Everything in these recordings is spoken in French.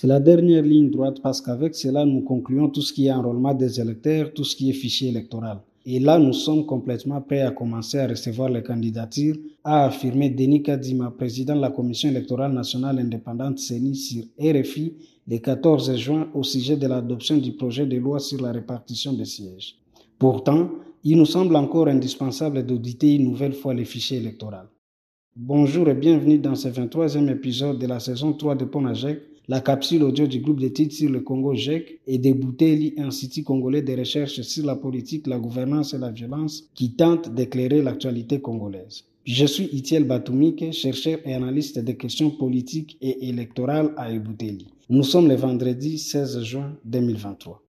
C'est la dernière ligne droite parce qu'avec cela, nous concluons tout ce qui est enrôlement des électeurs, tout ce qui est fichier électoral. Et là, nous sommes complètement prêts à commencer à recevoir les candidatures, a affirmé Denis Kadima, président de la Commission électorale nationale indépendante CENI sur RFI le 14 juin au sujet de l'adoption du projet de loi sur la répartition des sièges. Pourtant, il nous semble encore indispensable d'auditer une nouvelle fois les fichiers électoraux. Bonjour et bienvenue dans ce 23e épisode de la saison 3 de Ponajek, la capsule audio du groupe d'études sur le Congo GEC et des Bouteli, Institut congolais de recherche sur la politique, la gouvernance et la violence qui tente d'éclairer l'actualité congolaise. Je suis Itiel Batoumike, chercheur et analyste des questions politiques et électorales à Ebouteli. Nous sommes le vendredi 16 juin 2023.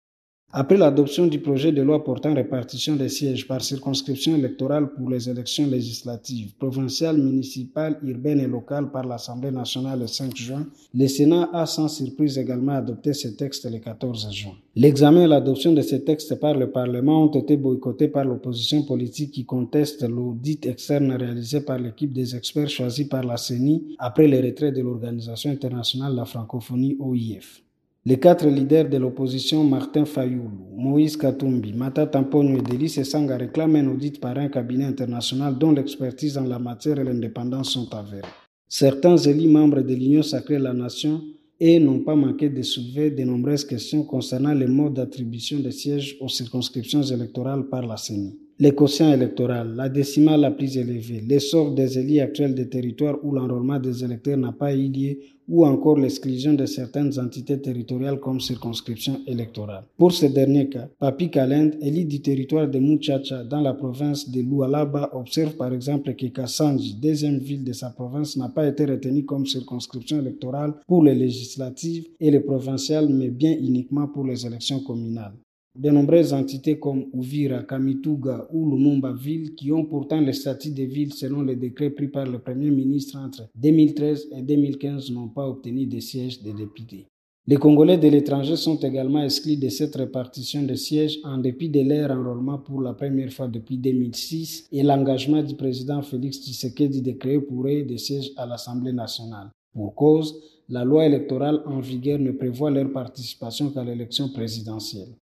Après l'adoption du projet de loi portant répartition des sièges par circonscription électorale pour les élections législatives, provinciales, municipales, urbaines et locales par l'Assemblée nationale le 5 juin, le Sénat a sans surprise également adopté ce texte le 14 juin. L'examen et l'adoption de ces textes par le Parlement ont été boycottés par l'opposition politique qui conteste l'audit externe réalisé par l'équipe des experts choisis par la CENI après le retrait de l'Organisation internationale de la francophonie OIF. Les quatre leaders de l'opposition, Martin Fayoulou, Moïse Katumbi, Mata Tamponyo et Delis Sanga réclament un audit par un cabinet international dont l'expertise en la matière et l'indépendance sont avérées. Certains élus membres de l'Union sacrée la nation et n'ont pas manqué de soulever de nombreuses questions concernant les modes d'attribution des sièges aux circonscriptions électorales par la CENI les quotients électoraux, la décimale la plus élevée, l'essor des élus actuels des territoires où l'enrôlement des électeurs n'a pas eu lieu ou encore l'exclusion de certaines entités territoriales comme circonscription électorale. Pour ce dernier cas, Papi Kalend, élu du territoire de Muchacha dans la province de Lualaba, observe par exemple que Kassanji, deuxième ville de sa province, n'a pas été retenu comme circonscription électorale pour les législatives et les provinciales, mais bien uniquement pour les élections communales. De nombreuses entités comme Uvira, Kamituga ou Lumumba Ville, qui ont pourtant le statut de ville selon les décrets pris par le Premier ministre entre 2013 et 2015, n'ont pas obtenu de sièges de députés. Les Congolais de l'étranger sont également exclus de cette répartition de sièges en dépit de leur enrôlement pour la première fois depuis 2006 et l'engagement du président Félix Tshisekedi de créer pour eux des sièges à l'Assemblée nationale. Pour cause, la loi électorale en vigueur ne prévoit leur participation qu'à l'élection présidentielle.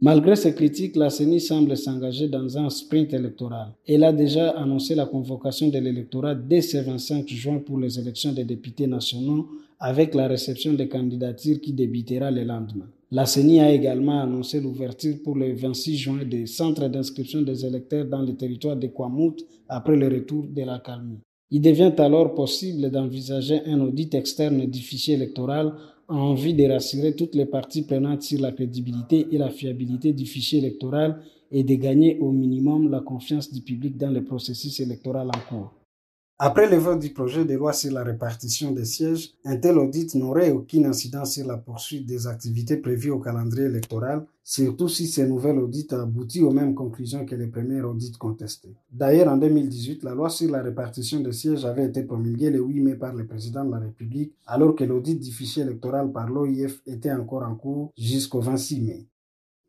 Malgré ces critiques, la CENI semble s'engager dans un sprint électoral. Elle a déjà annoncé la convocation de l'électorat dès ce 25 juin pour les élections des députés nationaux avec la réception des candidatures qui débutera le lendemain. La CENI a également annoncé l'ouverture pour le 26 juin des centres d'inscription des électeurs dans le territoire de Kwamout après le retour de la calmie. Il devient alors possible d'envisager un audit externe du fichier électoral a envie de rassurer toutes les parties prenantes sur la crédibilité et la fiabilité du fichier électoral et de gagner au minimum la confiance du public dans le processus électoral en cours. Après le vote du projet de loi sur la répartition des sièges, un tel audit n'aurait aucune incidence sur la poursuite des activités prévues au calendrier électoral, surtout si ce nouvel audit aboutit aux mêmes conclusions que les premiers audits contestés. D'ailleurs, en 2018, la loi sur la répartition des sièges avait été promulguée le 8 mai par le président de la République, alors que l'audit du fichier électoral par l'OIF était encore en cours jusqu'au 26 mai.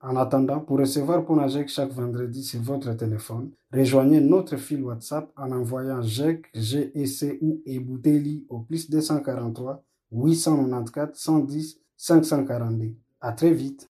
En attendant, pour recevoir Ponajek chaque vendredi sur votre téléphone, rejoignez notre fil WhatsApp en envoyant GEC, GEC ou Ebouteli au plus 243 894 110 542. À très vite.